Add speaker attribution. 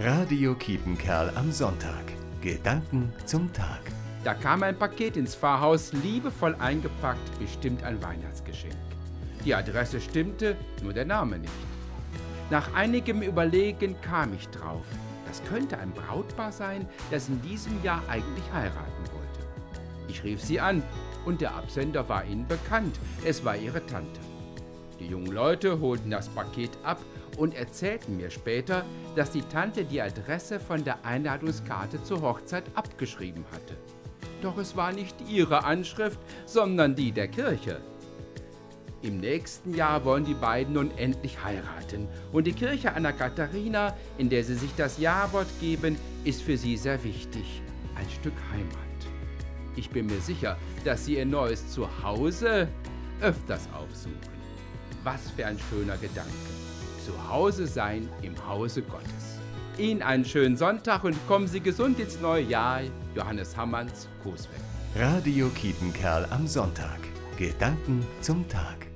Speaker 1: Radio Kiepenkerl am Sonntag. Gedanken zum Tag.
Speaker 2: Da kam ein Paket ins Pfarrhaus, liebevoll eingepackt, bestimmt ein Weihnachtsgeschenk. Die Adresse stimmte, nur der Name nicht. Nach einigem Überlegen kam ich drauf. Das könnte ein Brautpaar sein, das in diesem Jahr eigentlich heiraten wollte. Ich rief sie an und der Absender war ihnen bekannt. Es war ihre Tante. Die jungen Leute holten das Paket ab und erzählten mir später, dass die Tante die Adresse von der Einladungskarte zur Hochzeit abgeschrieben hatte. Doch es war nicht ihre Anschrift, sondern die der Kirche. Im nächsten Jahr wollen die beiden nun endlich heiraten und die Kirche Anna Katharina, in der sie sich das Ja-Wort geben, ist für sie sehr wichtig. Ein Stück Heimat. Ich bin mir sicher, dass sie ihr neues Zuhause öfters aufsuchen. Was für ein schöner Gedanke. Zu Hause sein im Hause Gottes. Ihnen einen schönen Sonntag und kommen Sie gesund ins neue Jahr. Johannes Hammanns, Coesbeck.
Speaker 1: Radio Kiepenkerl am Sonntag. Gedanken zum Tag.